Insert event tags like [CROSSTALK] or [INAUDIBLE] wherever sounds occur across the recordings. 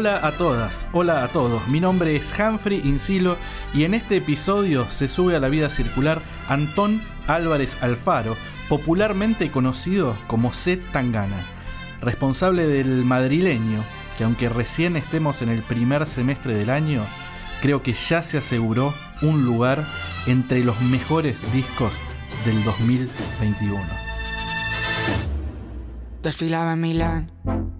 Hola a todas, hola a todos. Mi nombre es Humphrey Insilo y en este episodio se sube a la vida circular Antón Álvarez Alfaro, popularmente conocido como C. Tangana, responsable del madrileño, que aunque recién estemos en el primer semestre del año, creo que ya se aseguró un lugar entre los mejores discos del 2021. Desfilaba en Milán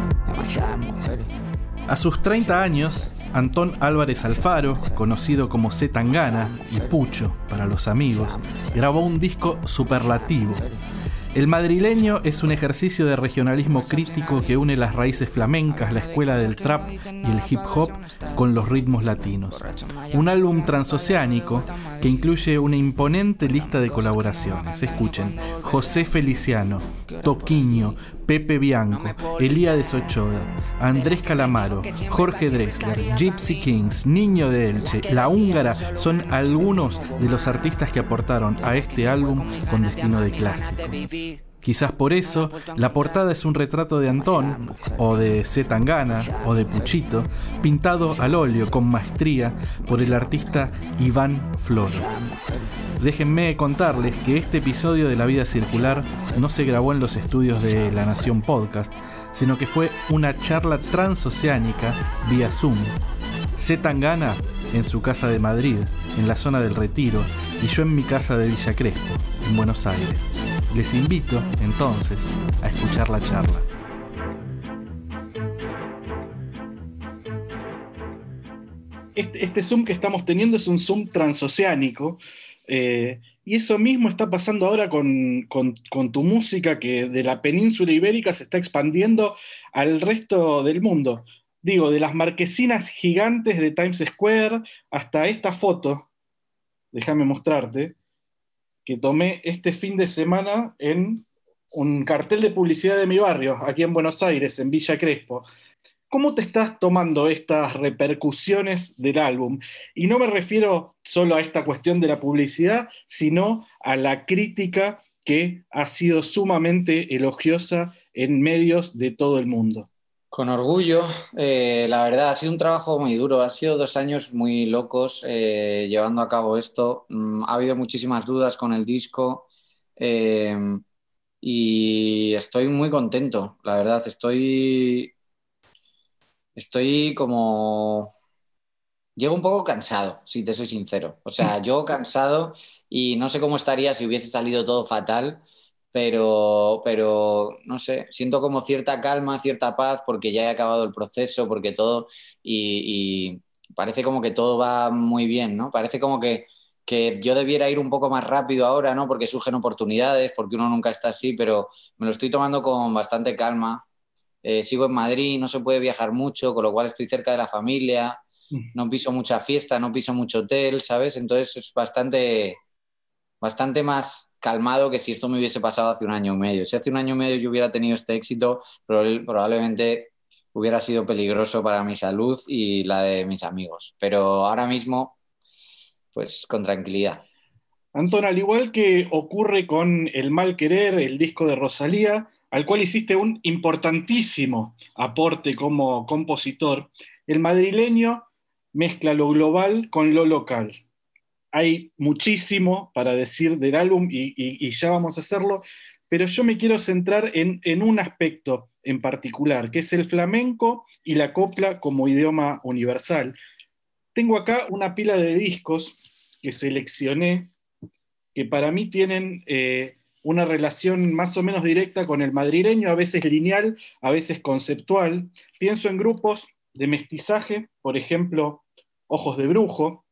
A sus 30 años, Antón Álvarez Alfaro, conocido como C. Y Pucho para los amigos, grabó un disco superlativo el madrileño es un ejercicio de regionalismo crítico que une las raíces flamencas, la escuela del trap y el hip hop con los ritmos latinos. Un álbum transoceánico que incluye una imponente lista de colaboraciones. Escuchen, José Feliciano, Toquiño, Pepe Bianco, Elías Ochoa, Andrés Calamaro, Jorge Drexler, Gypsy Kings, Niño de Elche, La Húngara son algunos de los artistas que aportaron a este álbum con destino de clásico. Quizás por eso la portada es un retrato de Antón, o de C. Tangana, o de Puchito, pintado al óleo con maestría por el artista Iván Flor. Déjenme contarles que este episodio de La Vida Circular no se grabó en los estudios de La Nación Podcast, sino que fue una charla transoceánica vía Zoom. C. En su casa de Madrid, en la zona del Retiro, y yo en mi casa de Villa Crespo, en Buenos Aires. Les invito, entonces, a escuchar la charla. Este, este, Zoom que estamos teniendo es un Zoom transoceánico. Eh, y eso mismo está pasando ahora con, tu música que de la península ibérica se está expandiendo al resto del mundo. Digo, de las marquesinas gigantes de Times Square hasta esta foto, déjame mostrarte, que tomé este fin de semana en un cartel de publicidad de mi barrio, aquí en Buenos Aires, en Villa Crespo. ¿Cómo te estás tomando estas repercusiones del álbum? Y no me refiero solo a esta cuestión de la publicidad, sino a la crítica que ha sido sumamente elogiosa en medios de todo el mundo. Con orgullo, eh, la verdad, ha sido un trabajo muy duro, ha sido dos años muy locos eh, llevando a cabo esto. Mm, ha habido muchísimas dudas con el disco eh, y estoy muy contento, la verdad, estoy, estoy como... Llego un poco cansado, si te soy sincero. O sea, yo cansado y no sé cómo estaría si hubiese salido todo fatal pero, pero no sé, siento como cierta calma, cierta paz porque ya he acabado el proceso, porque todo, y, parece como que todo va muy bien, ¿no? Parece como que, que, yo debiera ir un poco más rápido ahora, ¿no? Porque surgen oportunidades, porque uno nunca está así, pero me lo estoy tomando con bastante calma. Eh, sigo en Madrid, no se puede viajar mucho, con lo cual estoy cerca de la familia, mm. no piso mucha fiesta, no piso mucho hotel, ¿sabes? Entonces es bastante, bastante más calmado que si esto me hubiese pasado hace un año y medio. Si hace un año y medio yo hubiera tenido este éxito, probablemente hubiera sido peligroso para mi salud y la de mis amigos. Pero ahora mismo, pues con tranquilidad. Antón, al igual que ocurre con El Mal Querer, el disco de Rosalía, al cual hiciste un importantísimo aporte como compositor, el madrileño mezcla lo global con lo local hay muchísimo para decir del álbum y, ya vamos a hacerlo, pero yo me quiero centrar en, un aspecto en particular, que es el flamenco y la copla como idioma universal. tengo acá una pila de discos que seleccioné que para mí tienen eh, una relación más o menos directa con el madrileño, a veces lineal, a veces conceptual. Pienso en grupos de mestizaje, por ejemplo, Ojos de Brujo.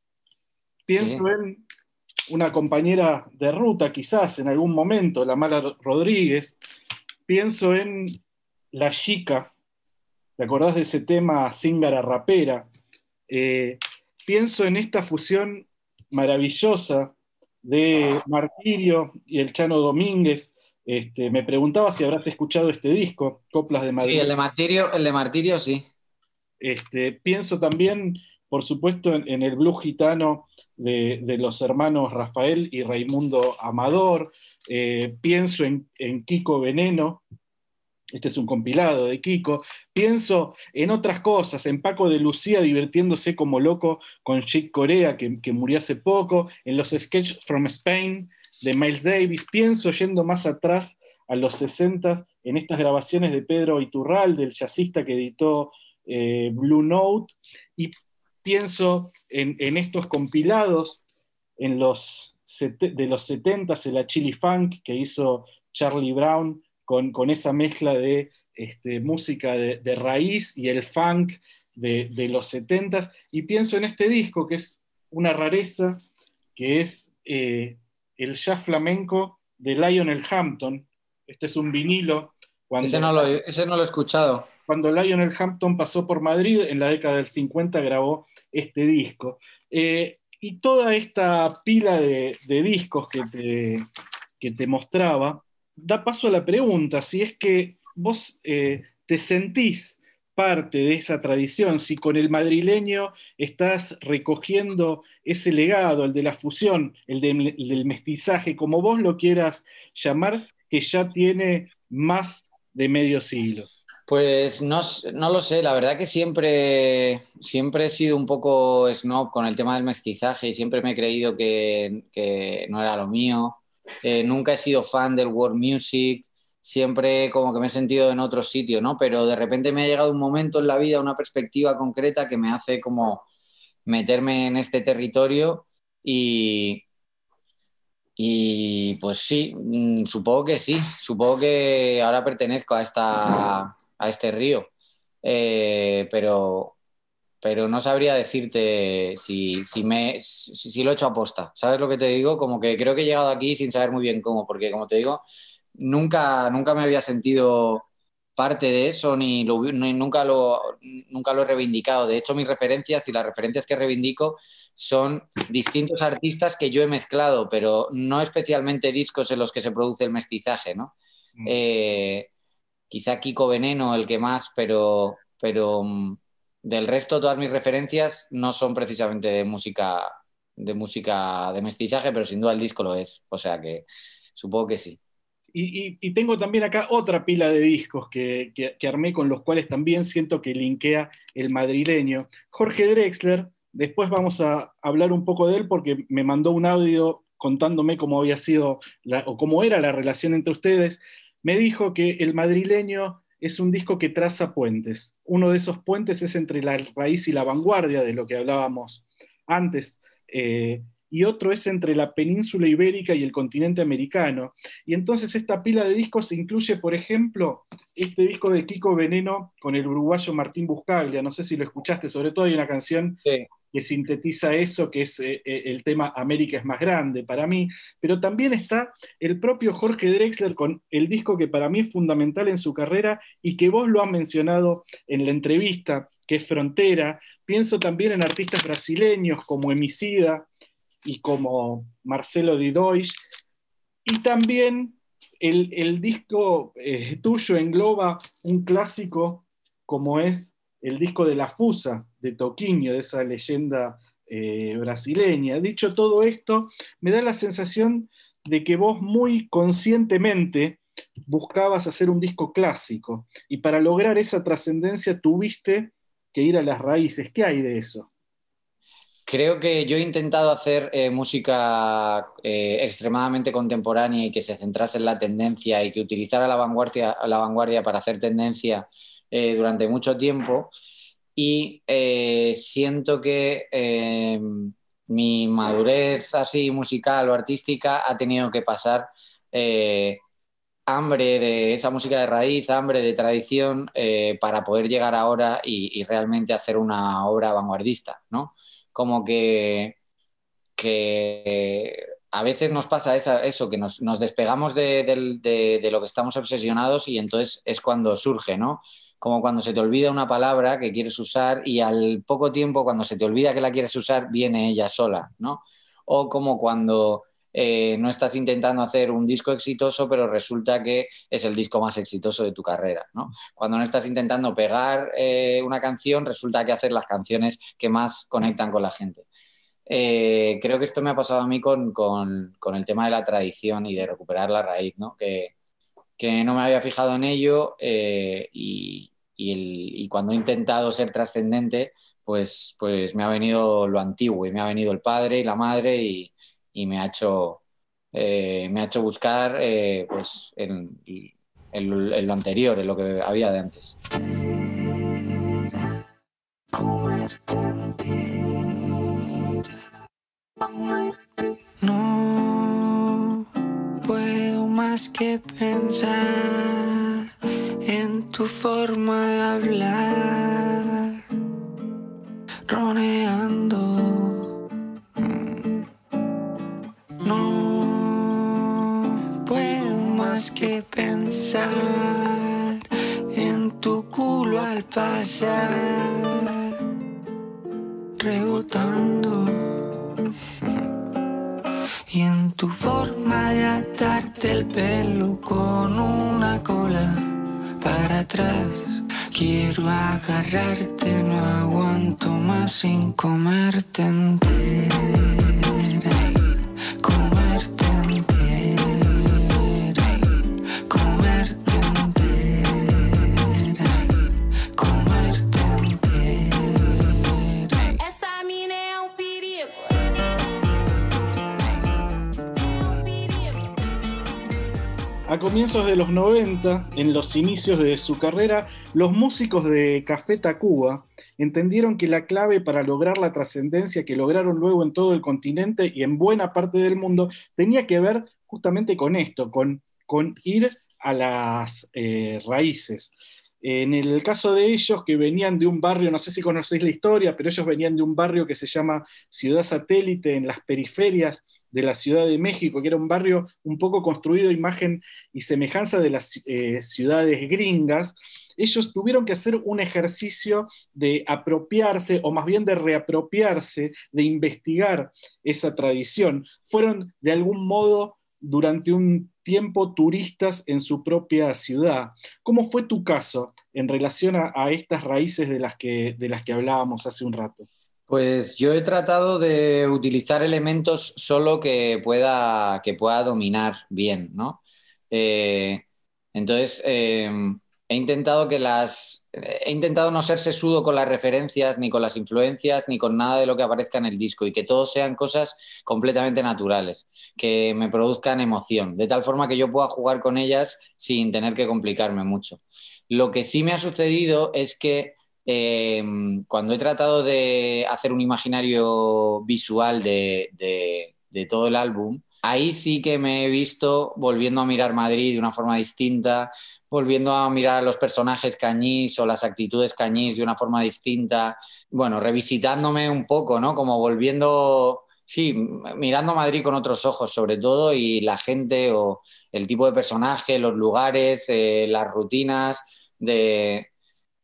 Pienso en una compañera de ruta, quizás en algún momento, la Mala Rodríguez. Pienso en La Chica. ¿Te acordás de ese tema Zingara Rapera? Eh, pienso en esta fusión maravillosa de Martirio y el Chano Domínguez. Este, me preguntaba si habrás escuchado este disco, Coplas de Madrid. Sí, el de Martirio, el de Martirio sí. Este, pienso también, por supuesto, en, el blues gitano de, los hermanos Rafael y Raimundo Amador. Eh, pienso en, Kiko Veneno, este es un compilado de Kiko. Pienso en otras cosas, en Paco de Lucía divirtiéndose como loco con Chick Corea, que, murió hace poco, en los Sketches from Spain de Miles Davis. Pienso yendo más atrás a los 60 en estas grabaciones de Pedro Iturral, del jazzista que editó eh, Blue Note. Y pienso en, estos compilados en los, de los 70 en la Chili Funk que hizo Charlie Brown con, esa mezcla de este, música de, raíz y el funk de, los 70 Y pienso en este disco, que es una rareza, que es eh, el jazz flamenco de Lionel Hampton. Este es un vinilo. Cuando, ese, no lo, he escuchado. Cuando Lionel Hampton pasó por Madrid, en la década del 50 grabó este disco. Eh, y toda esta pila de, discos que te, que te mostraba da paso a la pregunta, si es que vos eh, te sentís parte de esa tradición, si con el madrileño estás recogiendo ese legado, el de la fusión, el, del mestizaje, como vos lo quieras llamar, que ya tiene más de medio siglo. Pues no, lo sé, la verdad que siempre, siempre he sido un poco snob con el tema del mestizaje y siempre me he creído que, que no era lo mío. Eh, nunca he sido fan del world music, siempre como que me he sentido en otro sitio, ¿no? Pero de repente me ha llegado un momento en la vida, una perspectiva concreta que me hace como meterme en este territorio y, y pues sí, mm, supongo que sí, supongo que ahora pertenezco a, esta, a este río, eh, pero, pero no sabría decirte si, si, me, si, lo he hecho aposta. ¿Sabes lo que te digo? Como que creo que he llegado aquí sin saber muy bien cómo, porque como te digo, nunca, nunca me había sentido parte de eso, ni, nunca, lo, nunca lo he reivindicado. De hecho, mis referencias y las referencias que reivindico son distintos artistas que yo he mezclado, pero no especialmente discos en los que se produce el mestizaje, ¿no? Mm. Eh, quizá Kiko Veneno el que más, pero, pero mm, del resto, todas mis referencias no son precisamente de música de música de mestizaje, pero sin duda el disco lo es. O sea que supongo que sí. Y, tengo también acá otra pila de discos que, armé con los cuales también siento que linkea el madrileño. Jorge Drexler, después vamos a hablar un poco de él porque me mandó un audio contándome cómo había sido o cómo era la relación entre ustedes. Me dijo que el madrileño es un disco que traza puentes. Uno de esos puentes es entre la raíz y la vanguardia, de lo que hablábamos antes, eh, y otro es entre la península ibérica y el continente americano. Y entonces esta pila de discos incluye, por ejemplo, este disco de Kiko Veneno con el uruguayo Martín Buscaglia. No sé si lo escuchaste, sobre todo hay una canción que sintetiza eso, que es eh, eh, el tema América es más grande para mí, pero también está el propio Jorge Drexler con el disco que para mí es fundamental en su carrera y que vos lo has mencionado en la entrevista, que es Frontera. Pienso también en artistas brasileños como Emicida y como Marcelo Di Deutsch, y también el, disco eh, tuyo engloba un clásico como es el disco de La Fusa, de Toquinho, de esa leyenda eh, brasileña. Dicho todo esto, me da la sensación de que vos muy conscientemente buscabas hacer un disco clásico y para lograr esa trascendencia tuviste que ir a las raíces. ¿Qué hay de eso? Creo que yo he intentado hacer eh, música eh, extremadamente contemporánea y que se centrase en la tendencia y que utilizara la vanguardia, la vanguardia para hacer tendencia durante mucho tiempo y eh, siento que eh, mi madurez así musical o artística ha tenido que pasar eh, hambre de esa música de raíz, hambre de tradición para poder llegar ahora y, realmente hacer una obra vanguardista, ¿no? Como que, que a veces nos pasa eso, que nos, despegamos de, de, lo que estamos obsesionados y entonces es cuando surge, ¿no? Como cuando se te olvida una palabra que quieres usar y al poco tiempo, cuando se te olvida que la quieres usar, viene ella sola, ¿no? O como cuando eh, no estás intentando hacer un disco exitoso, pero resulta que es el disco más exitoso de tu carrera, ¿no? Cuando no estás intentando pegar eh, una canción, resulta que haces las canciones que más conectan con la gente. Eh, creo que esto me ha pasado a mí con, el tema de la tradición y de recuperar la raíz, ¿no? Que, que no me había fijado en ello eh, y, cuando he intentado ser trascendente, pues, pues me ha venido lo antiguo y me ha venido el padre y la madre y, me, ha hecho, eh, me ha hecho buscar eh, pues en, lo anterior, en lo que había de antes. que pensar en tu forma de hablar, roneando. Mm. No puedo más que pensar en tu culo al pasar, rebotando. [LAUGHS] y en tu forma de atarte el pelo con una cola para atrás. Quiero agarrarte, no aguanto más sin comerte entero. Comienzos de los 90, en los inicios de su carrera, los músicos de Café Tacuba entendieron que la clave para lograr la trascendencia que lograron luego en todo el continente y en buena parte del mundo tenía que ver justamente con esto, con, con ir a las eh, raíces. En el caso de ellos, que venían de un barrio, no sé si conocéis la historia, pero ellos venían de un barrio que se llama Ciudad Satélite, en las periferias de la Ciudad de México, que era un barrio un poco construido imagen y semejanza de las eh, ciudades gringas, ellos tuvieron que hacer un ejercicio de apropiarse, o más bien de reapropiarse, de investigar esa tradición. Fueron de algún modo durante un tiempo turistas en su propia ciudad. ¿Cómo fue tu caso en relación a, estas raíces de las, que, de las que hablábamos hace un rato? Pues yo he tratado de utilizar elementos solo que pueda, que pueda dominar bien, ¿no? Eh, entonces, em, he intentado que las. He intentado no ser sesudo con las referencias, ni con las influencias, ni con nada de lo que aparezca en el disco, y que todos sean cosas completamente naturales, que me produzcan emoción, de tal forma que yo pueda jugar con ellas sin tener que complicarme mucho. Lo que sí me ha sucedido es que eh, cuando he tratado de hacer un imaginario visual de, todo el álbum, ahí sí que me he visto volviendo a mirar Madrid de una forma distinta, volviendo a mirar los personajes cañís o las actitudes cañís de una forma distinta, bueno, revisitándome un poco, ¿no? Como volviendo, sí, mirando Madrid con otros ojos sobre todo y la gente o el tipo de personaje, los lugares, eh, las rutinas de,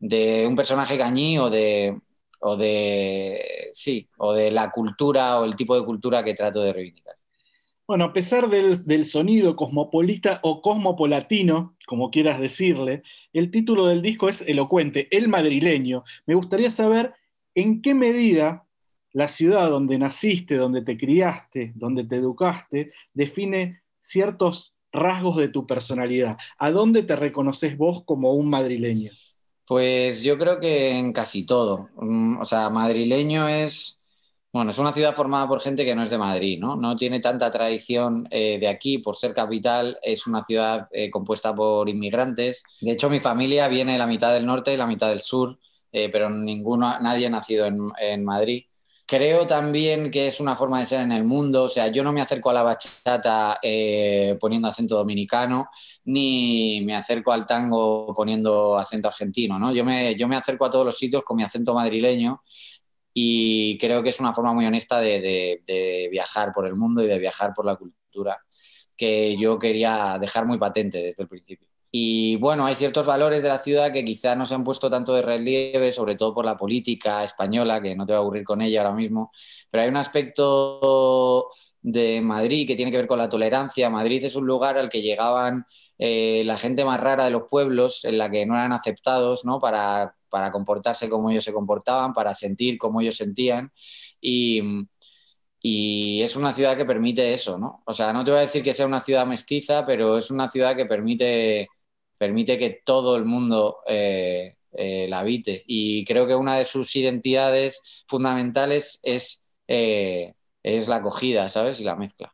de un personaje cañí o de, o de, sí, o de la cultura o el tipo de cultura que trato de reivindicar. Bueno, a pesar del, sonido cosmopolita o cosmopolatino, como quieras decirle, el título del disco es elocuente, El madrileño. Me gustaría saber en qué medida la ciudad donde naciste, donde te criaste, donde te educaste, define ciertos rasgos de tu personalidad. ¿A dónde te reconoces vos como un madrileño? Pues yo creo que en casi todo. Mm, o sea, madrileño es, bueno, es una ciudad formada por gente que no es de Madrid, ¿no? No tiene tanta tradición eh, de aquí por ser capital. Es una ciudad eh, compuesta por inmigrantes. De hecho, mi familia viene de la mitad del norte y la mitad del sur. pero ninguno, nadie ha nacido en Madrid. Creo también que es una forma de ser en el mundo, o sea, yo no me acerco a la bachata eh, poniendo acento dominicano, ni me acerco al tango poniendo acento argentino, ¿no? Yo me, yo me acerco a todos los sitios con mi acento madrileño y creo que es una forma muy honesta de, de viajar por el mundo y de viajar por la cultura que yo quería dejar muy patente desde el principio. Y bueno, hay ciertos valores de la ciudad que quizás no se han puesto tanto de relieve, sobre todo por la política española, que no te voy a aburrir con ella ahora mismo, pero hay un aspecto de Madrid que tiene que ver con la tolerancia. Madrid es un lugar al que llegaban eh, la gente más rara de los pueblos, en la que no eran aceptados ¿no? Para, para comportarse como ellos se comportaban, para sentir como ellos sentían. Y, y es una ciudad que permite eso, ¿no? O sea, no te voy a decir que sea una ciudad mestiza, pero es una ciudad que permite permite que todo el mundo eh, eh, la habite. Y creo que una de sus identidades fundamentales es, eh, es la acogida, ¿sabes? Y la mezcla.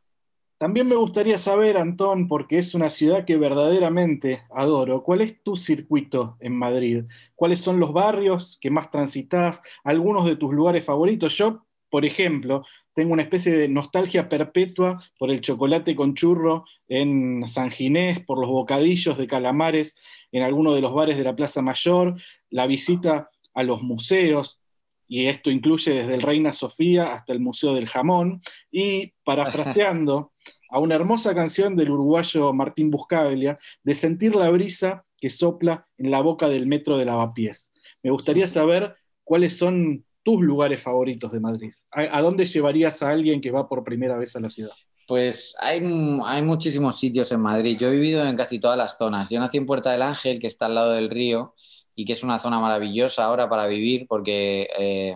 También me gustaría saber, Antón, porque es una ciudad que verdaderamente adoro, ¿cuál es tu circuito en Madrid? ¿Cuáles son los barrios que más transitas? ¿Algunos de tus lugares favoritos? Yo por ejemplo, tengo una especie de nostalgia perpetua por el chocolate con churro en San Ginés, por los bocadillos de calamares en alguno de los bares de la Plaza Mayor, la visita a los museos, y esto incluye desde el Reina Sofía hasta el Museo del Jamón, y parafraseando a una hermosa canción del uruguayo Martín Buscaglia, de sentir la brisa que sopla en la boca del metro de Lavapiés. Me gustaría saber cuáles son tus lugares favoritos de Madrid? ¿A, dónde llevarías a alguien que va por primera vez a la ciudad? Pues hay, hay, muchísimos sitios en Madrid. Yo he vivido en casi todas las zonas. Yo nací en Puerta del Ángel, que está al lado del río y que es una zona maravillosa ahora para vivir porque eh,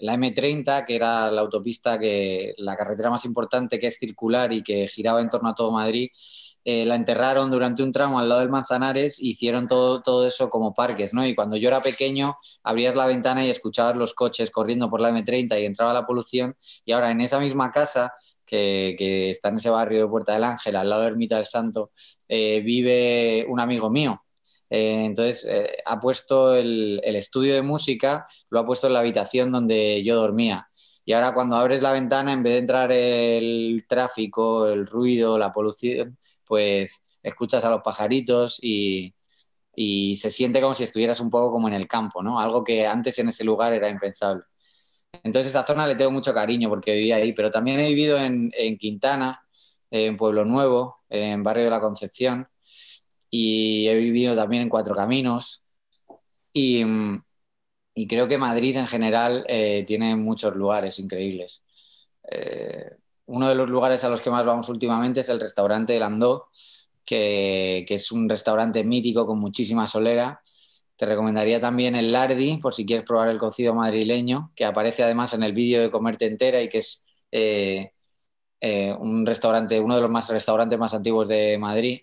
la M30, que era la autopista, que la carretera más importante que es circular y que giraba en torno a todo Madrid, eh, la enterraron durante un tramo al lado del Manzanares e hicieron todo, todo eso como parques, ¿no? Y cuando yo era pequeño, abrías la ventana y escuchabas los coches corriendo por la M30 y entraba la polución. Y ahora en esa misma casa, que, que está en ese barrio de Puerta del Ángel, al lado de Ermita del Santo, eh, vive un amigo mío. Eh, entonces, ha puesto el, el estudio de música, lo ha puesto en la habitación donde yo dormía. Y ahora cuando abres la ventana, en vez de entrar el tráfico, el ruido, la polución, pues escuchas a los pajaritos y, se siente como si estuvieras un poco como en el campo, ¿no? Algo que antes en ese lugar era impensable. Entonces esa zona le tengo mucho cariño porque vivía ahí, pero también he vivido en, Quintana, en Pueblo Nuevo, en Barrio de la Concepción, y he vivido también en Cuatro Caminos. Y, creo que Madrid en general eh, tiene muchos lugares increíbles. Eh, uno de los lugares a los que más vamos últimamente es el restaurante El Andó, que, es un restaurante mítico con muchísima solera. Te recomendaría también el Lardi, por si quieres probar el cocido madrileño, que aparece además en el vídeo de Comerte Entera y que es eh, eh, un restaurante, uno de los más restaurantes más antiguos de Madrid.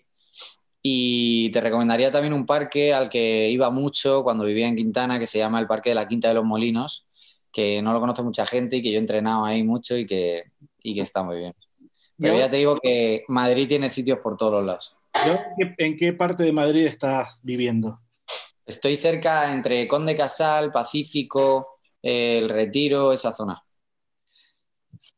Y te recomendaría también un parque al que iba mucho cuando vivía en Quintana, que se llama el Parque de la Quinta de los Molinos, que no lo conoce mucha gente y que yo he entrenado ahí mucho y que, y que está muy bien. Pero ya te digo que Madrid tiene sitios por todos los lados. ¿En qué parte de Madrid estás viviendo? Estoy cerca entre Conde Casal, Pacífico, El Retiro, esa zona.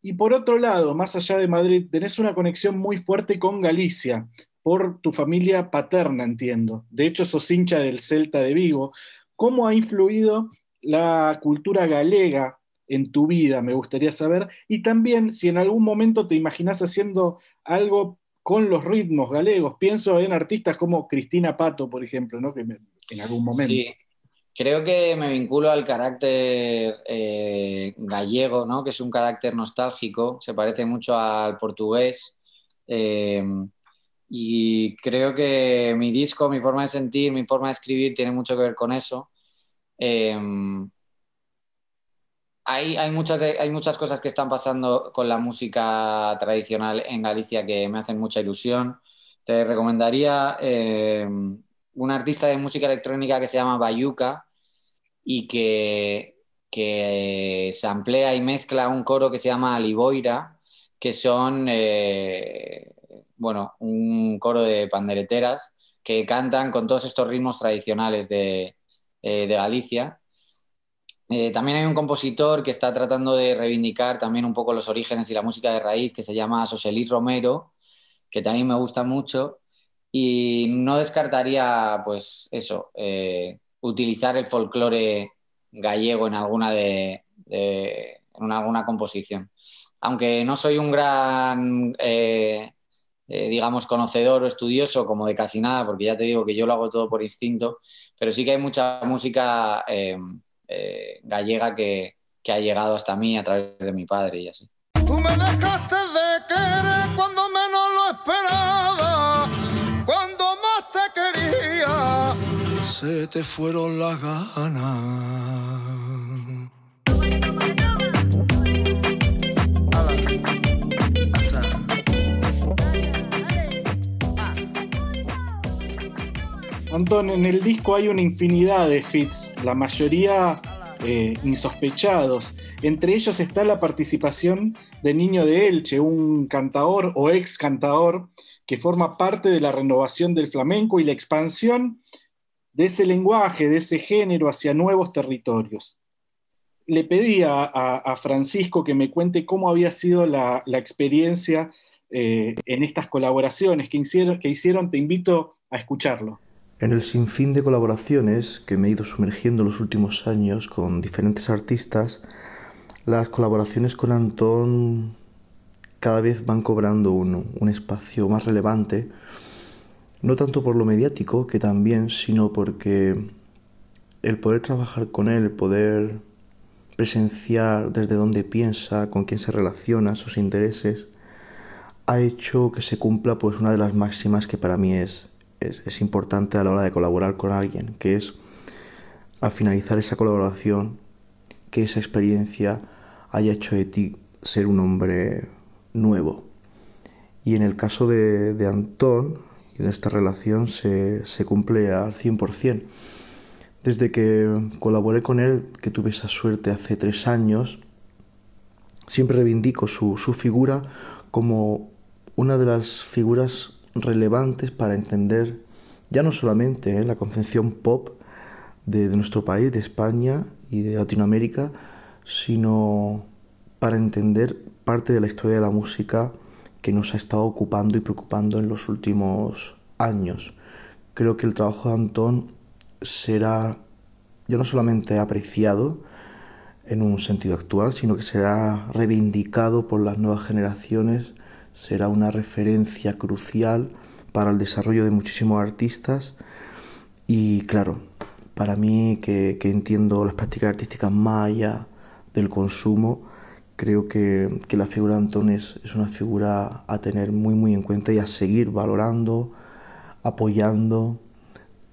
Y por otro lado, más allá de Madrid, tenés una conexión muy fuerte con Galicia, por tu familia paterna, entiendo. De hecho, sos hincha del Celta de Vigo. ¿Cómo ha influido la cultura galega en tu vida, me gustaría saber. Y también si en algún momento te imaginas haciendo algo con los ritmos galegos. Pienso en artistas como Cristina Pato, por ejemplo, ¿no? que en algún momento. Sí. Creo que me vinculo al carácter eh, gallego, ¿no? que es un carácter nostálgico, se parece mucho al portugués. Eh, y creo que mi disco, mi forma de sentir, mi forma de escribir tiene mucho que ver con eso. Eh, hay, muchas hay muchas cosas que están pasando con la música tradicional en Galicia que me hacen mucha ilusión. Te recomendaría eh, un artista de música electrónica que se llama Bayuca y que, que se amplía y mezcla un coro que se llama Aliboira, que son, eh, bueno, un coro de pandereteras que cantan con todos estos ritmos tradicionales de, eh, de Galicia Eh, también hay un compositor que está tratando de reivindicar también un poco los orígenes y la música de raíz, que se llama Soselis Romero, que también me gusta mucho. Y no descartaría, pues eso, eh, utilizar el folclore gallego en alguna de, en alguna composición. Aunque no soy un gran, eh, digamos, conocedor o estudioso como de casi nada, porque ya te digo que yo lo hago todo por instinto, pero sí que hay mucha música eh, gallega que, que, ha llegado hasta mí a través de mi padre y así. Tú me dejaste de querer cuando menos lo esperaba, cuando más te quería, se te fueron las ganas. Antón, en el disco hay una infinidad de fits, la mayoría eh, insospechados. Entre ellos está la participación de Niño de Elche, un cantador o ex cantador que forma parte de la renovación del flamenco y la expansión de ese lenguaje, de ese género hacia nuevos territorios. Le pedí a, Francisco que me cuente cómo había sido la, experiencia eh, en estas colaboraciones que hicieron. Te invito a escucharlo. En el sinfín de colaboraciones que me he ido sumergiendo los últimos años con diferentes artistas, las colaboraciones con Antón cada vez van cobrando un, un, espacio más relevante, no tanto por lo mediático, que también, sino porque el poder trabajar con él, el poder presenciar desde dónde piensa, con quién se relaciona, sus intereses, ha hecho que se cumpla pues una de las máximas que para mí es es, importante a la hora de colaborar con alguien, que es al finalizar esa colaboración, que esa experiencia haya hecho de ti ser un hombre nuevo. Y en el caso de, de Antón y de esta relación se, se cumple al 100%. Desde que colaboré con él, que tuve esa suerte hace tres años, siempre reivindico su, su figura como una de las figuras relevantes para entender ya no solamente ¿eh? la concepción pop de, nuestro país, de España y de Latinoamérica, sino para entender parte de la historia de la música que nos ha estado ocupando y preocupando en los últimos años. Creo que el trabajo de Antón será ya no solamente apreciado en un sentido actual, sino que será reivindicado por las nuevas generaciones será una referencia crucial para el desarrollo de muchísimos artistas. Y claro, para mí que, entiendo las prácticas artísticas más allá del consumo, creo que, la figura de Antón es, una figura a tener muy muy en cuenta y a seguir valorando, apoyando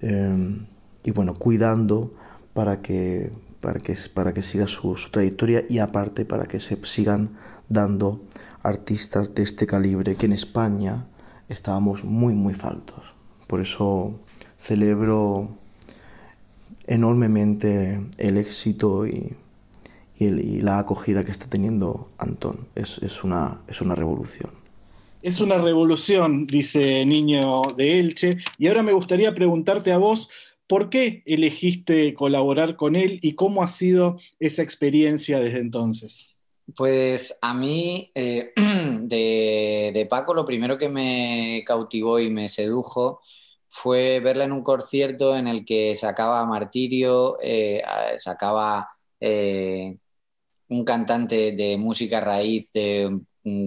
em, y bueno, cuidando para que, para que, para que siga su, su trayectoria y aparte para que se sigan dando artistas de este calibre que en España estábamos muy muy faltos. Por eso celebro enormemente el éxito y, la acogida que está teniendo Antón. Es, una, es una revolución. Es una revolución, dice Niño de Elche. Y ahora me gustaría preguntarte a vos, ¿por qué elegiste colaborar con él y cómo ha sido esa experiencia desde entonces? Pues a mí, eh, [CLEARS THROAT] de, Paco, lo primero que me cautivó y me sedujo fue verla en un concierto en el que sacaba Martirio, eh, sacaba eh, un cantante de música raíz de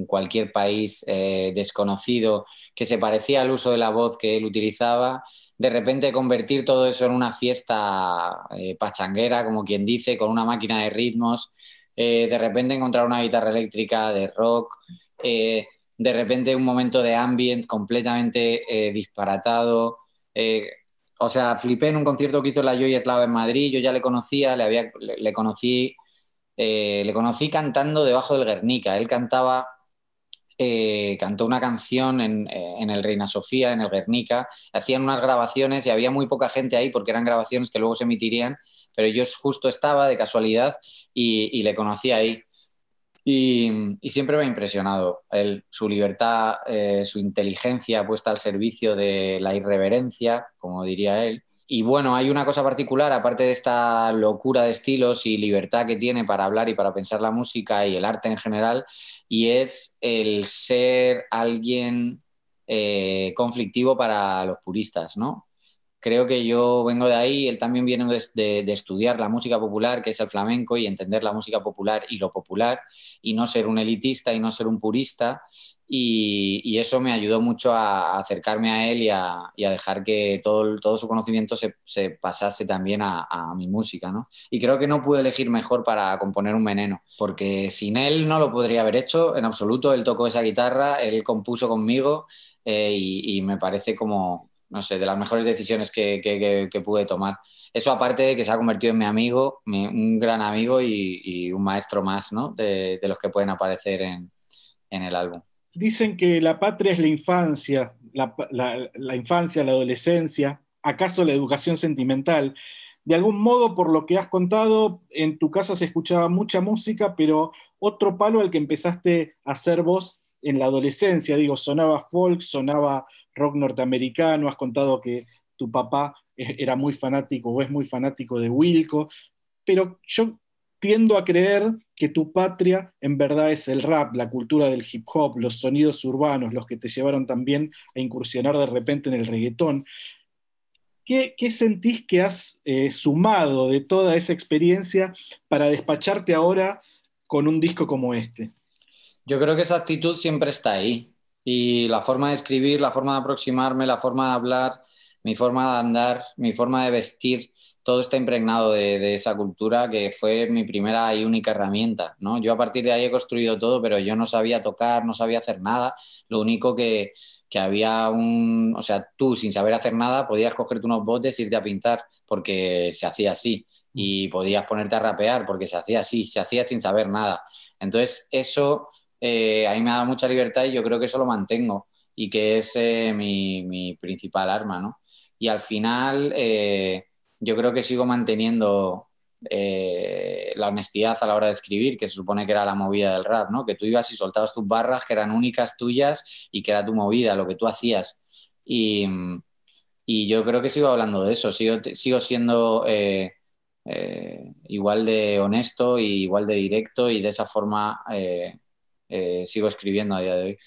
cualquier país desconocido que se parecía al uso de la voz que él utilizaba. De repente convertir todo eso en una fiesta pachanguera, como quien dice, con una máquina de ritmos eh, de repente encontrar una guitarra eléctrica de rock, eh, de repente un momento de ambient completamente eh, disparatado. o sea, flipé en un concierto que hizo la Joy Slava en Madrid, yo ya le conocía, le, había, le, conocí, le conocí cantando debajo del Guernica. Él cantaba cantó una canción en, en, el Reina Sofía, en el Guernica. Hacían unas grabaciones y había muy poca gente ahí porque eran grabaciones que luego se emitirían pero yo justo estaba de casualidad y, le conocí ahí. Y, siempre me ha impresionado su libertad, eh, su inteligencia puesta al servicio de la irreverencia, como diría él, y bueno, hay una cosa particular, aparte de esta locura de estilos y libertad que tiene para hablar y para pensar la música y el arte en general, y es el ser alguien eh, conflictivo para los puristas, ¿no? Creo que yo vengo de ahí, él también viene de, de, estudiar la música popular, que es el flamenco, y entender la música popular y lo popular, y no ser un elitista y no ser un purista, y, eso me ayudó mucho a, acercarme a él y a, dejar que todo, todo su conocimiento se, pasase también a, mi música. ¿no? Y creo que no pude elegir mejor para componer un veneno, porque sin él no lo podría haber hecho en absoluto. Él tocó esa guitarra, él compuso conmigo eh, y, me parece como, no sé, de las mejores decisiones que, pude tomar. Eso aparte de que se ha convertido en mi amigo, un gran amigo y, un maestro más ¿no? de, los que pueden aparecer en el álbum dicen que la patria es la infancia, la, infancia, la adolescencia, acaso la educación sentimental. De algún modo, por lo que has contado, en tu casa se escuchaba mucha música, pero otro palo al que empezaste a hacer vos en la adolescencia, digo, sonaba folk, sonaba rock norteamericano, has contado que tu papá e, era muy fanático o es muy fanático de Wilco, pero yo tiendo a creer que tu patria en verdad es el rap, la cultura del hip hop, los sonidos urbanos, los que te llevaron también a incursionar de repente en el reggaetón. ¿Qué, sentís que has eh, sumado de toda esa experiencia para despacharte ahora con un disco como este? Yo creo que esa actitud siempre está ahí. Y la forma de escribir, la forma de aproximarme, la forma de hablar, mi forma de andar, mi forma de vestir, todo está impregnado de, esa cultura que fue mi primera y única herramienta, ¿no? Yo a partir de ahí he construido todo, pero yo no sabía tocar, no sabía hacer nada. Lo único que, que había un... O sea, tú sin saber hacer nada podías cogerte unos botes e irte a pintar porque se hacía así. Y podías ponerte a rapear porque se hacía así, se hacía sin saber nada. Entonces, eso eh, a mí me ha dado mucha libertad y yo creo que eso lo mantengo y que es eh, mi, mi, principal arma, ¿no? Y al final... Eh, yo creo que sigo manteniendo eh, la honestidad a la hora de escribir, que se supone que era la movida del rap, ¿no? Que tú ibas y soltabas tus barras que eran únicas tuyas y que era tu movida, lo que tú hacías. Y, yo creo que sigo hablando de eso, sigo, sigo siendo eh, eh, igual de honesto y igual de directo y de esa forma sigo escribiendo a día de hoy.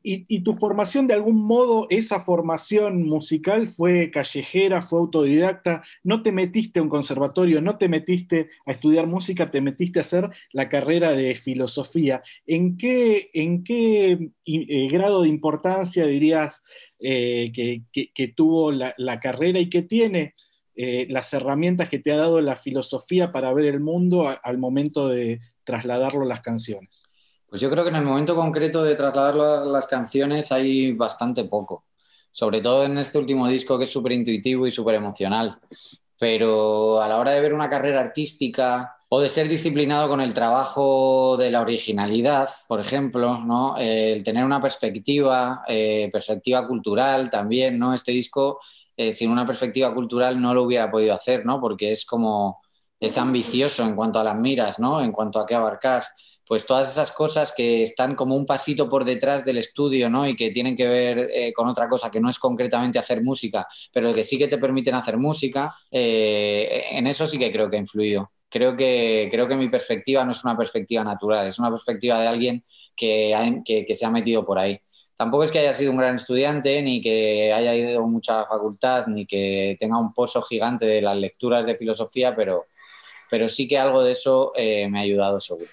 Y, tu formación, de algún modo, esa formación musical fue callejera, fue autodidacta, no te metiste a un conservatorio, no te metiste a estudiar música, te metiste a hacer la carrera de filosofía. ¿En qué, en qué eh, grado de importancia dirías eh, que, tuvo la, carrera y que tiene eh, las herramientas que te ha dado la filosofía para ver el mundo al momento de trasladarlo a las canciones? Pues yo creo que en el momento concreto de trasladarlo a las canciones hay bastante poco, sobre todo en este último disco que es súper intuitivo y súper emocional. Pero a la hora de ver una carrera artística o de ser disciplinado con el trabajo de la originalidad, por ejemplo, ¿no? el tener una perspectiva, eh, perspectiva cultural también, ¿no? Este disco eh, sin una perspectiva cultural no lo hubiera podido hacer, ¿no? Porque es como, es ambicioso en cuanto a las miras, ¿no? En cuanto a qué abarcar pues todas esas cosas que están como un pasito por detrás del estudio, ¿no? Y que tienen que ver eh, con otra cosa que no es concretamente hacer música, pero que sí que te permiten hacer música, eh, en eso sí que creo que ha influido. Creo que, creo que mi perspectiva no es una perspectiva natural, es una perspectiva de alguien que, que, se ha metido por ahí. Tampoco es que haya sido un gran estudiante, ni que haya ido mucho a la facultad, ni que tenga un pozo gigante de las lecturas de filosofía, pero, pero sí que algo de eso eh, me ha ayudado seguro.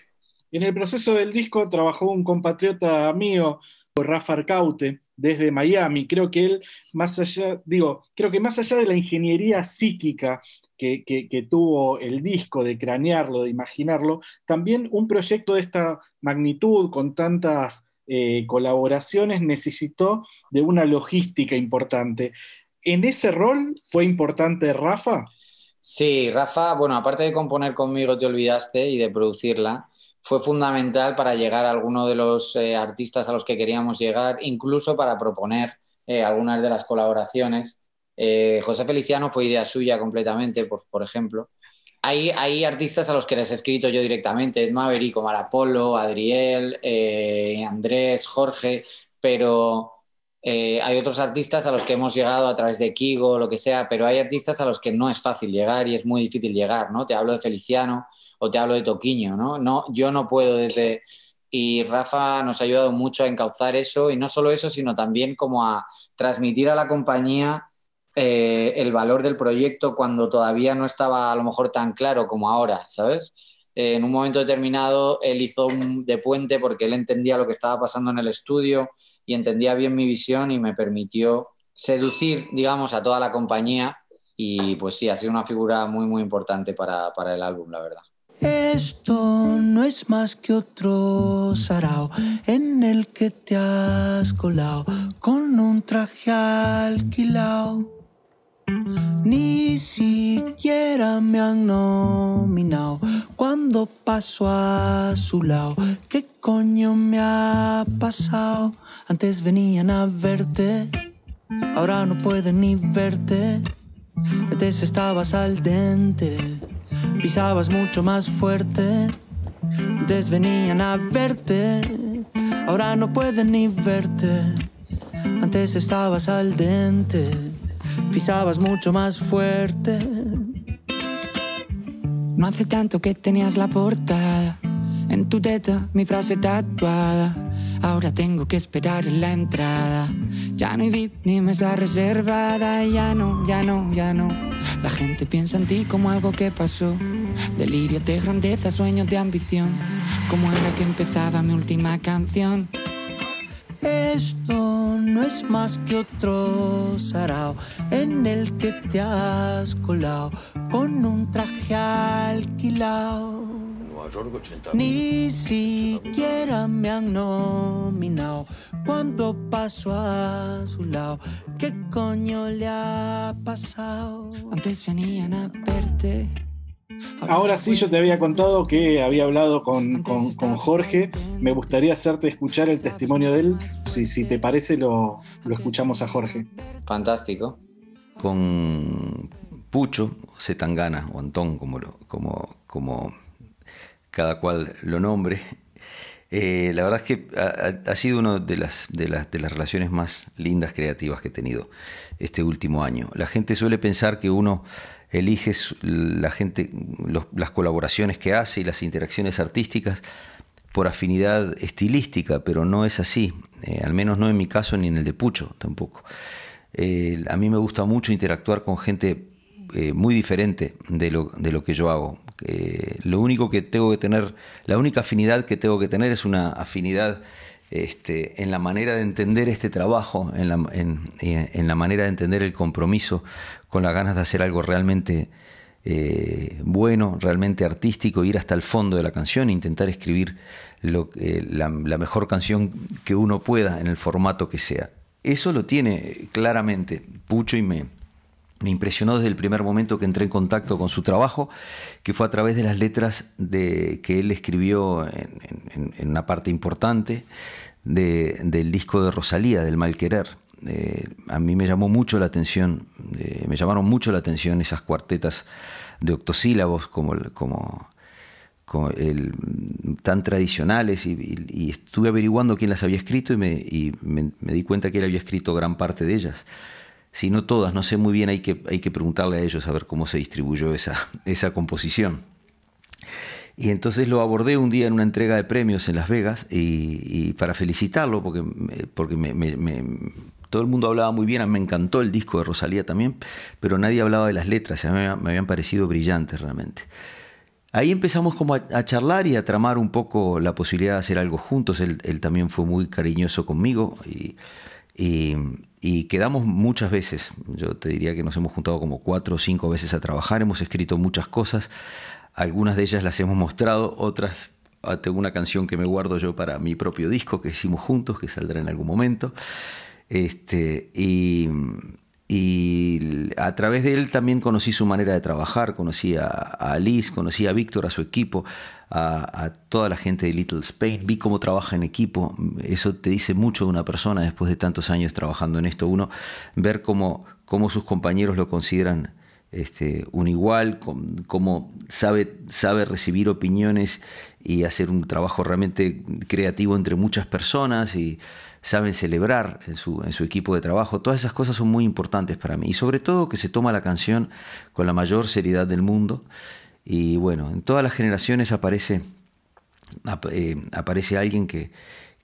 En el proceso del disco trabajó un compatriota mío, Rafa Arcaute, desde Miami. Creo que él, más allá, digo, creo que más allá de la ingeniería psíquica que, tuvo el disco, de cranearlo, de imaginarlo, también un proyecto de esta magnitud, con tantas eh, colaboraciones, necesitó de una logística importante. ¿En ese rol fue importante Rafa? Sí, Rafa, bueno, aparte de componer conmigo Te Olvidaste y de producirla, fue fundamental para llegar a alguno de los eh, artistas a los que queríamos llegar, incluso para proponer eh, algunas de las colaboraciones. Eh, José Feliciano fue idea suya completamente, por, ejemplo. Hay, artistas a los que les he escrito yo directamente, Ed Maverick, Omar Adriel, Andrés, Jorge, pero Eh, hay otros artistas a los que hemos llegado a través de Kigo lo que sea, pero hay artistas a los que no es fácil llegar y es muy difícil llegar, ¿no? Te hablo de Feliciano o te hablo de Toquiño, ¿no? no yo no puedo desde... Y Rafa nos ha ayudado mucho a encauzar eso y no solo eso, sino también como a transmitir a la compañía eh, el valor del proyecto cuando todavía no estaba a lo mejor tan claro como ahora, ¿sabes? en un momento determinado él hizo un de puente porque él entendía lo que estaba pasando en el estudio y entendía bien mi visión y me permitió seducir, digamos, a toda la compañía y pues sí, ha sido una figura muy, muy importante para, para el álbum, la verdad. Esto no es más que otro sarao en el que te has colado con un traje alquilado. Ni siquiera me han nominado cuando paso a su lado. ¿Qué coño me ha pasado? Antes venían a verte, ahora no pueden ni verte. Antes estabas al dente, pisabas mucho más fuerte. Antes venían a verte, ahora no pueden ni verte. Antes estabas al dente pisabas mucho más fuerte. No hace tanto que tenías la portada, en tu teta mi frase tatuada. Ahora tengo que esperar en la entrada. Ya no hay VIP ni mesa reservada. Ya no, ya no, ya no. La gente piensa en ti como algo que pasó. Delirio de grandeza, sueños de ambición. Como era que empezaba mi última canción. Esto no es más que otro sarao en el que te has colado con un traje alquilado. Ni siquiera me han nominado cuando paso a su lado. ¿Qué coño le ha pasado? Antes venían a verte Ahora sí, yo te había contado que había hablado con, Jorge. Me gustaría hacerte escuchar el testimonio de él. Si, si te parece, lo, escuchamos a Jorge. Fantástico. Con Pucho, Zetangana o Antón, como, como, como cada cual lo nombre, eh, la verdad es que ha, sido una de las, de, las, de las relaciones más lindas creativas que he tenido este último año. La gente suele pensar que uno eliges la gente, las colaboraciones que hace y las interacciones artísticas por afinidad estilística, pero no es así, eh, al menos no en mi caso ni en el de Pucho tampoco. Eh, a mí me gusta mucho interactuar con gente eh, muy diferente de lo, de lo, que yo hago. lo único que tengo que tener, la única afinidad que tengo que tener es una afinidad este, en la manera de entender este trabajo, en la, en, la, manera de entender el compromiso con las ganas de hacer algo realmente eh, bueno, realmente artístico, ir hasta el fondo de la canción, intentar escribir lo, la, mejor canción que uno pueda en el formato que sea. Eso lo tiene claramente Pucho y me, me impresionó desde el primer momento que entré en contacto con su trabajo, que fue a través de las letras que él escribió en, una parte importante del disco de Rosalía, del Mal Querer. Eh, a mí me llamó mucho la atención, eh, me llamaron mucho la atención esas cuartetas de octosílabos como, como, tan tradicionales y, estuve averiguando quién las había escrito y, me, me, di cuenta que él había escrito gran parte de ellas si no todas, no sé muy bien, hay que, hay que preguntarle a ellos a ver cómo se distribuyó esa, esa composición. Y entonces lo abordé un día en una entrega de premios en Las Vegas y, para felicitarlo, porque, porque todo el mundo hablaba muy bien, me encantó el disco de Rosalía también, pero nadie hablaba de las letras, a mí me habían parecido brillantes realmente. Ahí empezamos como a, charlar y a tramar un poco la posibilidad de hacer algo juntos, él, también fue muy cariñoso conmigo y y, quedamos muchas veces, yo te diría que nos hemos juntado como cuatro o cinco veces a trabajar, hemos escrito muchas cosas, algunas de ellas las hemos mostrado, otras ah, tengo una canción que me guardo yo para mi propio disco que hicimos juntos, que saldrá en algún momento. Este, y, a través de él también conocí su manera de trabajar, conocí a, Alice, conocí a Víctor, a su equipo, a, toda la gente de Little Spain, vi cómo trabaja en equipo, eso te dice mucho de una persona después de tantos años trabajando en esto, uno ver cómo, cómo sus compañeros lo consideran este, un igual, cómo sabe, sabe recibir opiniones y hacer un trabajo realmente creativo entre muchas personas y saben celebrar en su, en su equipo de trabajo. Todas esas cosas son muy importantes para mí. Y sobre todo que se toma la canción con la mayor seriedad del mundo. Y bueno, en todas las generaciones aparece, eh, aparece alguien que,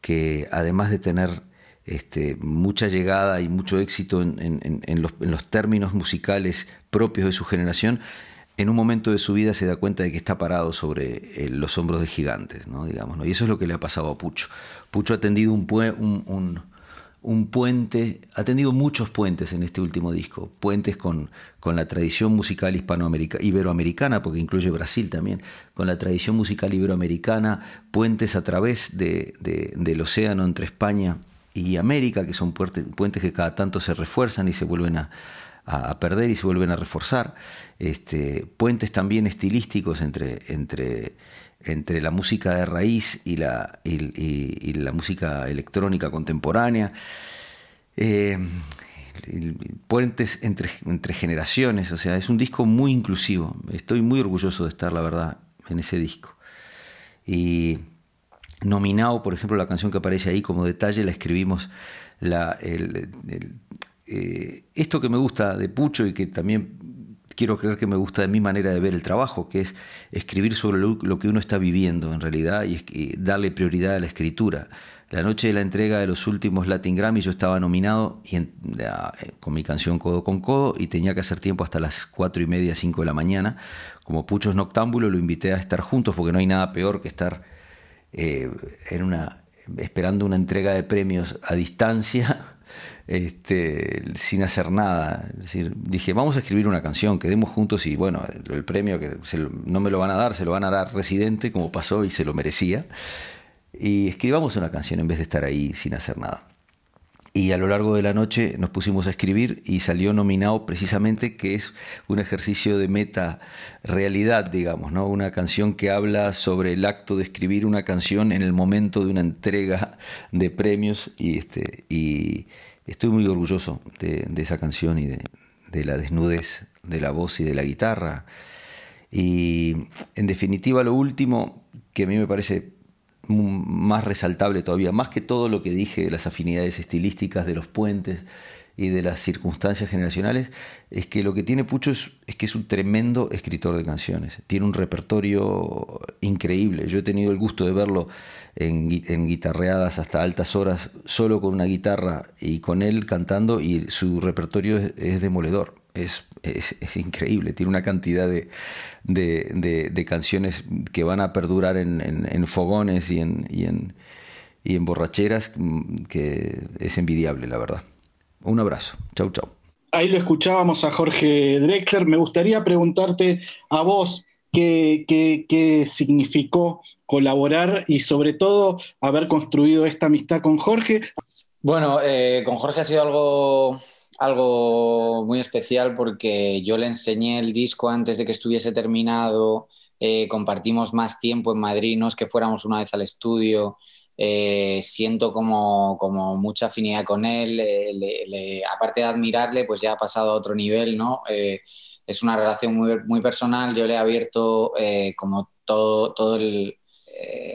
que además de tener este, mucha llegada y mucho éxito en, los, términos musicales propios de su generación, en un momento de su vida se da cuenta de que está parado sobre eh, los hombros de gigantes, ¿no? Digamos, Y eso es lo que le ha pasado a Pucho. Pucho ha tendido un, puente, ha tendido muchos puentes en este último disco, puentes con, con la tradición musical hispanoamericana, iberoamericana, porque incluye Brasil también, con la tradición musical iberoamericana, puentes a través de, del océano entre España y América, que son puentes que cada tanto se refuerzan y se vuelven a, perder y se vuelven a reforzar. Este, puentes también estilísticos entre, entre, entre la música de raíz y la, y, la música electrónica contemporánea. Eh, puentes entre, entre generaciones, o sea, es un disco muy inclusivo. Estoy muy orgulloso de estar, la verdad, en ese disco. Y nominado, por ejemplo, la canción que aparece ahí como detalle, la escribimos la, eh, esto que me gusta de Pucho y que también quiero creer que me gusta de mi manera de ver el trabajo, que es escribir sobre lo, que uno está viviendo en realidad y, darle prioridad a la escritura. La noche de la entrega de los últimos Latin Grammy yo estaba nominado y con mi canción Codo con Codo y tenía que hacer tiempo hasta las cuatro y media, cinco de la mañana. Como Pucho es noctámbulo lo invité a estar juntos porque no hay nada peor que estar eh, en una, esperando una entrega de premios a distancia, este, sin hacer nada. decir, dije, vamos a escribir una canción, quedemos juntos y bueno, el, premio que no me lo van a dar, se lo van a dar Residente, como pasó y se lo merecía. Y escribamos una canción en vez de estar ahí sin hacer nada. Y a lo largo de la noche nos pusimos a escribir y salió nominado precisamente que es un ejercicio de meta realidad, digamos, ¿no? Una canción que habla sobre el acto de escribir una canción en el momento de una entrega de premios y este y estoy muy orgulloso de, esa canción y de, la desnudez de la voz y de la guitarra. Y en definitiva lo último que a mí me parece más resaltable todavía, más que todo lo que dije de las afinidades estilísticas, de los puentes y de las circunstancias generacionales, es que lo que tiene Pucho es, que es un tremendo escritor de canciones. Tiene un repertorio increíble. Yo he tenido el gusto de verlo en, guitarreadas hasta altas horas, solo con una guitarra y con él cantando, y su repertorio es demoledor es, increíble, tiene una cantidad de, canciones que van a perdurar en, fogones y en, y, en, borracheras mm, que es envidiable, la verdad. Un abrazo, chau chau. Ahí lo escuchábamos a Jorge Drexler. Me gustaría preguntarte a vos qué, significó colaborar y sobre todo haber construido esta amistad con Jorge. Bueno, eh, con Jorge ha sido algo algo muy especial porque yo le enseñé el disco antes de que estuviese terminado, eh, compartimos más tiempo en Madrid, no es que fuéramos una vez al estudio, eh, siento como, como, mucha afinidad con él, aparte de admirarle, pues ya ha pasado a otro nivel, ¿no? Eh, es una relación muy, muy, personal, yo le he abierto como todo, todo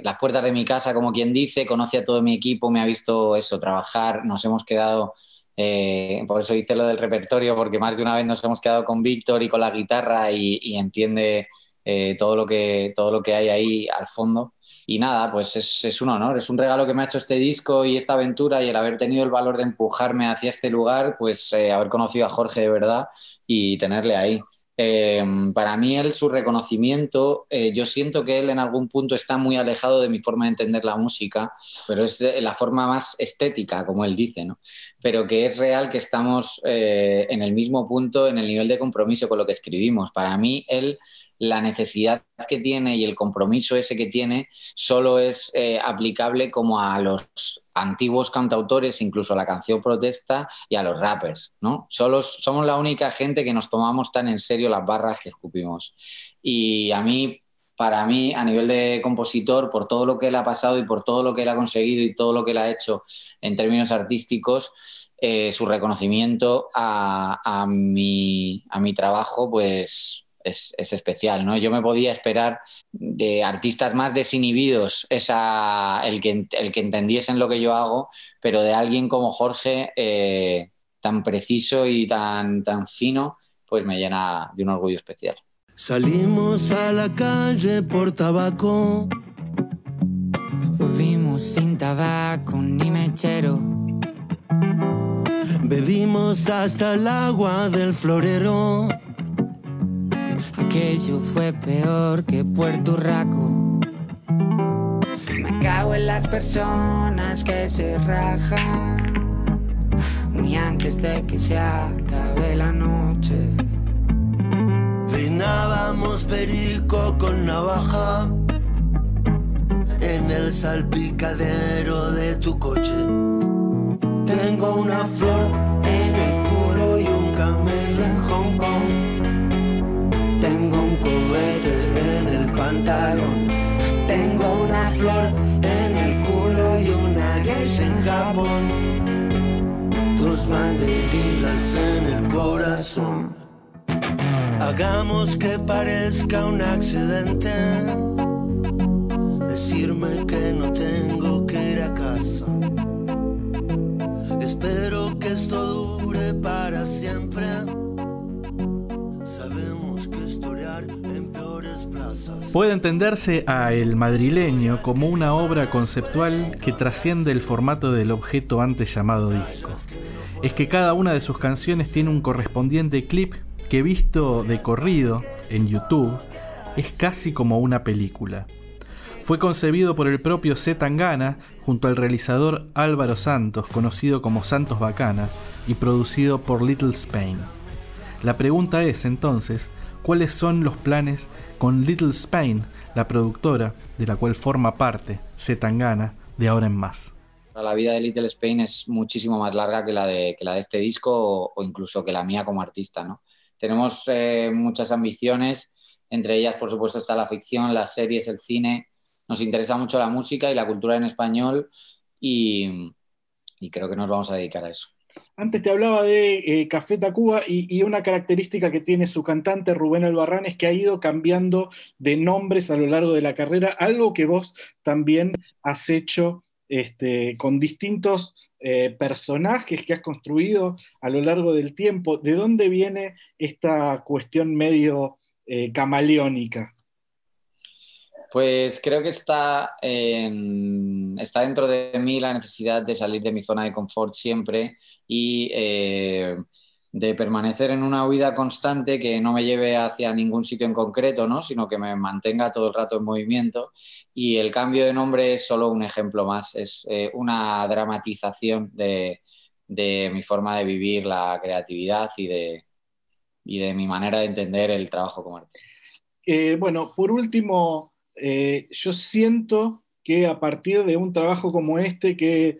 las puertas de mi casa, como quien dice, conoce a todo mi equipo, me ha visto eso, trabajar, nos hemos quedado eh, por eso hice lo del repertorio, porque más de una vez nos hemos quedado con Víctor y con la guitarra y, entiende eh, todo, lo que, todo lo que hay ahí al fondo. Y nada, pues es, es, un honor, es un regalo que me ha hecho este disco y esta aventura y el haber tenido el valor de empujarme hacia este lugar, pues eh, haber conocido a Jorge de verdad y tenerle ahí. Em, para mí él, su reconocimiento, eh, yo siento que él en algún punto está muy alejado de mi forma de entender la música, pero es la forma más estética, como él dice, ¿no? Pero que es real que estamos eh, en el mismo punto, en el nivel de compromiso con lo que escribimos. Para mí, él la necesidad que tiene y el compromiso ese que tiene solo es eh, aplicable como a los antiguos cantautores, incluso a la canción protesta y a los rappers, ¿no? Solo somos la única gente que nos tomamos tan en serio las barras que escupimos. Y a mí, para mí, a nivel de compositor, por todo lo que él ha pasado y por todo lo que él ha conseguido y todo lo que él ha hecho en términos artísticos, eh, su reconocimiento a, mi, a, mi, trabajo, pues es, especial. ¿no? Yo me podía esperar de artistas más desinhibidos esa, el, que, el que entendiesen lo que yo hago, pero de alguien como Jorge, eh, tan preciso y tan, tan fino, pues me llena de un orgullo especial. Salimos a la calle por tabaco. Volvimos sin tabaco ni mechero. Bebimos hasta el agua del florero. Aquello fue peor que Puerto Raco. Me cago en las personas que se rajan. Muy antes de que se acabe la noche. Finábamos perico con navaja en el salpicadero de tu coche. Tengo una flor en el culo y un camello en Hong Kong. Tengo un cohete en el pantalón. Tengo una flor en el culo y una geisha en Japón. Dos banderillas en el corazón. Hagamos que parezca un accidente. Decirme que no tengo que ir a casa. Espero que esto dure para siempre. Puede entenderse a El madrileño como una obra conceptual que trasciende el formato del objeto antes llamado disco. Es que cada una de sus canciones tiene un correspondiente clip que visto de corrido en YouTube es casi como una película. Fue concebido por el propio Z Tangana junto al realizador Álvaro Santos, conocido como Santos Bacana, y producido por Little Spain. La pregunta es entonces, ¿cuáles son los planes con Little Spain, la productora de la cual forma parte Z Tangana de ahora en más? La vida de Little Spain es muchísimo más larga que la de, la de este disco o, o incluso que la mía como artista, ¿no? Tenemos eh, muchas ambiciones, entre ellas, por supuesto, está la ficción, las series, el cine. Nos interesa mucho la música y la cultura en español y, creo que nos vamos a dedicar a eso. Antes te hablaba de eh, Café Tacuba y, una característica que tiene su cantante Rubén Albarrán es que ha ido cambiando de nombres a lo largo de la carrera, algo que vos también has hecho este, con distintos eh, personajes que has construido a lo largo del tiempo. ¿De dónde viene esta cuestión medio eh, camaleónica? Pues creo que está, está dentro de mí la necesidad de salir de mi zona de confort siempre y eh, de permanecer en una huida constante que no me lleve hacia ningún sitio en concreto, ¿no? sino que me mantenga todo el rato en movimiento. Y el cambio de nombre es solo un ejemplo más, es eh, una dramatización de, mi forma de vivir la creatividad y de, de mi manera de entender el trabajo como artista. Eh, bueno, por último, eh, yo siento que a partir de un trabajo como este, que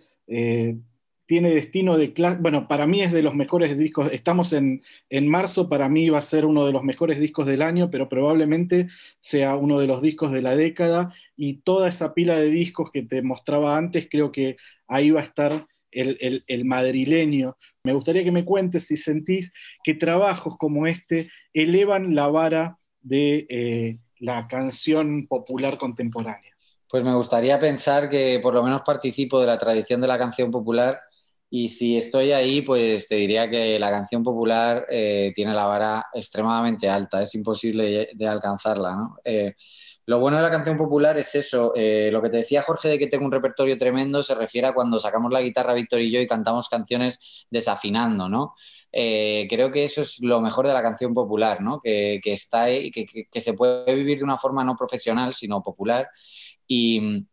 tiene destino de clase, bueno, para mí es de los mejores discos, estamos en, marzo, para mí va a ser uno de los mejores discos del año, pero probablemente sea uno de los discos de la década y toda esa pila de discos que te mostraba antes, creo que ahí va a estar el, madrileño. Me gustaría que me cuentes si sentís que trabajos como este elevan la vara de eh, la canción popular contemporánea. Pues me gustaría pensar que por lo menos participo de la tradición de la canción popular y si estoy ahí, pues te diría que la canción popular eh, tiene la vara extremadamente alta, es imposible de alcanzarla. ¿no? Eh, lo bueno de la canción popular es eso, eh, lo que te decía Jorge de que tengo un repertorio tremendo se refiere a cuando sacamos la guitarra Víctor y yo y cantamos canciones desafinando, ¿no? creo que eso es lo mejor de la canción popular, ¿no? Que, que está ahí, que, que, se puede vivir de una forma no profesional, sino popular. Y,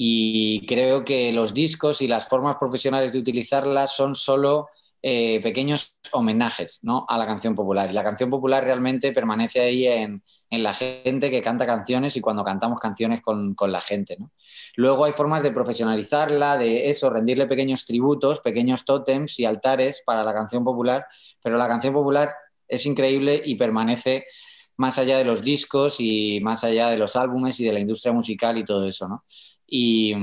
y creo que los discos y las formas profesionales de utilizarlas son solo eh, pequeños homenajes ¿no? a la canción popular. Y la canción popular realmente permanece ahí en, la gente que canta canciones y cuando cantamos canciones con, la gente. Luego hay formas de profesionalizarla, de eso, rendirle pequeños tributos, pequeños tótems y altares para la canción popular, pero la canción popular es increíble y permanece más allá de los discos y más allá de los álbumes y de la industria musical y todo eso, ¿no? Y,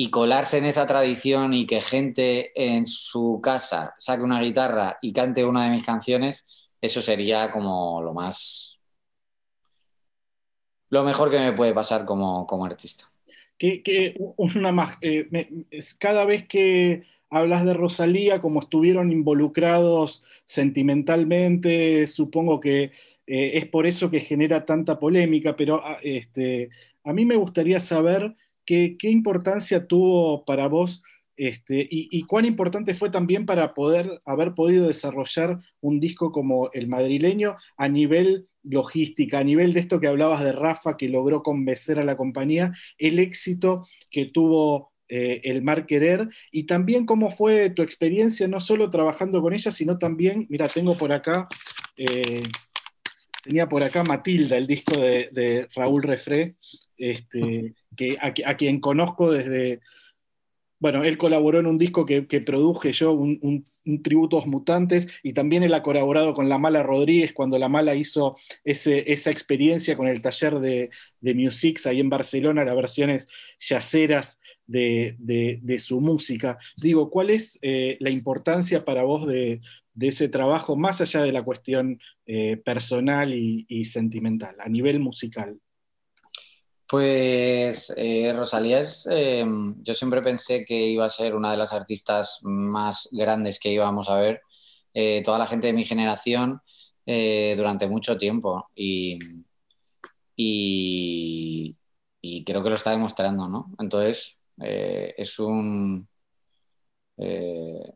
y colarse en esa tradición y que gente en su casa saque una guitarra y cante una de mis canciones, eso sería como lo más... Lo mejor que me puede pasar como, como artista. Que, una más, eh, cada vez que hablas de Rosalía, como estuvieron involucrados sentimentalmente, supongo que eh, es por eso que genera tanta polémica, pero ah, este, a mí me gustaría saber qué, importancia tuvo para vos este, y, cuán importante fue también para poder haber podido desarrollar un disco como el madrileño a nivel logística, a nivel de esto que hablabas de Rafa, que logró convencer a la compañía, el éxito que tuvo eh, el Mar Querer y también cómo fue tu experiencia, no solo trabajando con ella, sino también, mira, tengo por acá, eh, tenía por acá Matilda, el disco de, Raúl Refré, este, que, a, quien conozco desde, bueno, él colaboró en un disco que, produje yo, un, tributo a Mutantes, y también él ha colaborado con La Mala Rodríguez cuando La Mala hizo esa experiencia con el taller de, de Musics ahí en Barcelona, las versiones yaceras de, su música. Digo, ¿cuál es eh, la importancia para vos de, ese trabajo, más allá de la cuestión eh, personal y, sentimental, a nivel musical? Pues eh, Rosalía es, yo siempre pensé que iba a ser una de las artistas más grandes que íbamos a ver, toda la gente de mi generación, durante mucho tiempo. Y, creo que lo está demostrando, ¿no? Entonces, eh, es un eh,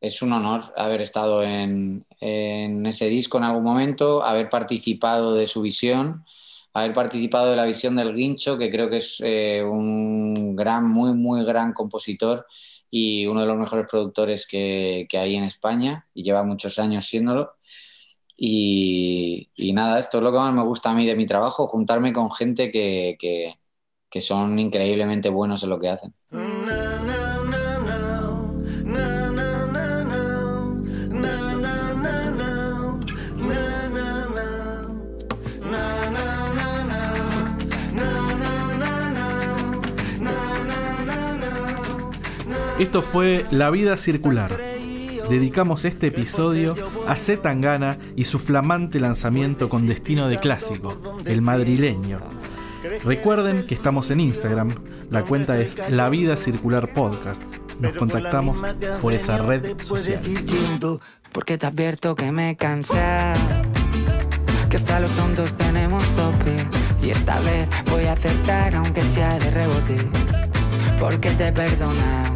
es un honor haber estado en, ese disco en algún momento, haber participado de su visión, haber participado de la visión del Guincho, que creo que es eh, un gran, muy, muy gran compositor y uno de los mejores productores que, hay en España y lleva muchos años siéndolo. Y, nada, esto es lo que más me gusta a mí de mi trabajo, juntarme con gente que que son increíblemente buenos en lo que hacen. Esto fue La Vida Circular. Dedicamos este episodio a Zetangana y su flamante lanzamiento con destino de clásico, el madrileño, Recuerden que estamos en Instagram, la cuenta es La Vida Circular Podcast. Nos contactamos por esa red social. Porque te advierto que me cansé, que hasta los tontos tenemos tope. Y esta vez voy a acertar aunque sea de rebote, porque te he perdonado.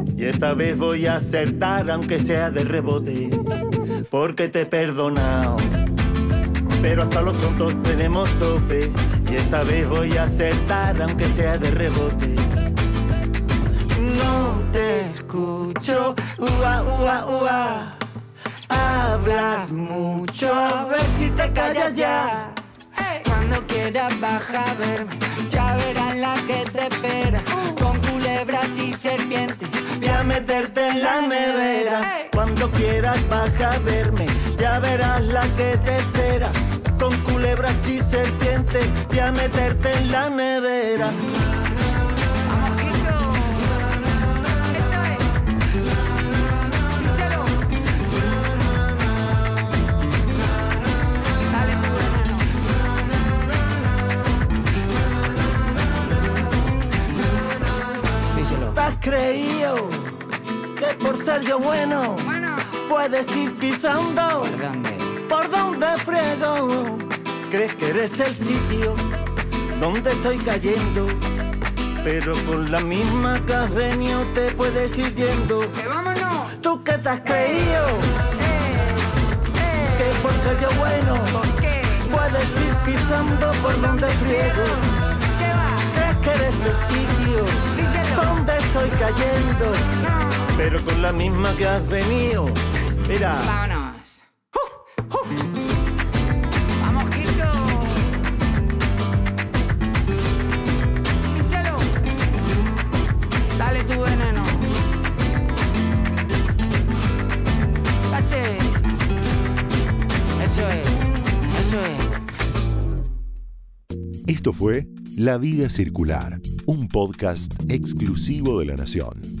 y esta vez voy a acertar aunque sea de rebote, porque te he perdonado. Pero hasta los tontos tenemos tope, y esta vez voy a acertar aunque sea de rebote. No te escucho, ua, ua, ua. Hablas mucho, a ver si te callas ya. Cuando quieras baja a verme, ya verás la que te espera. Con culebras y serpientes, voy a meterte en la nevera. Cuando quieras baja a verme, ya verás la que te espera con culebras y serpientes y a meterte en la nevera. ¿Te has creído que por ser yo bueno, puedes ir pisando? por donde friego. Crees que eres el sitio donde estoy cayendo. Pero con la misma que has venido te puedes ir yendo. ¡Que vámonos! ¿Tú qué te has creído? Que por ser yo bueno, puedes ir pisando por donde friego. ¿Crees que eres el sitio yendo, pero con la misma que has venido. Mira. Vámonos. Vamos, Quito. Pincelo. Dale tu veneno. Cache. Eso es. Eso es. Esto fue La Vida Circular, un podcast exclusivo de La Nación.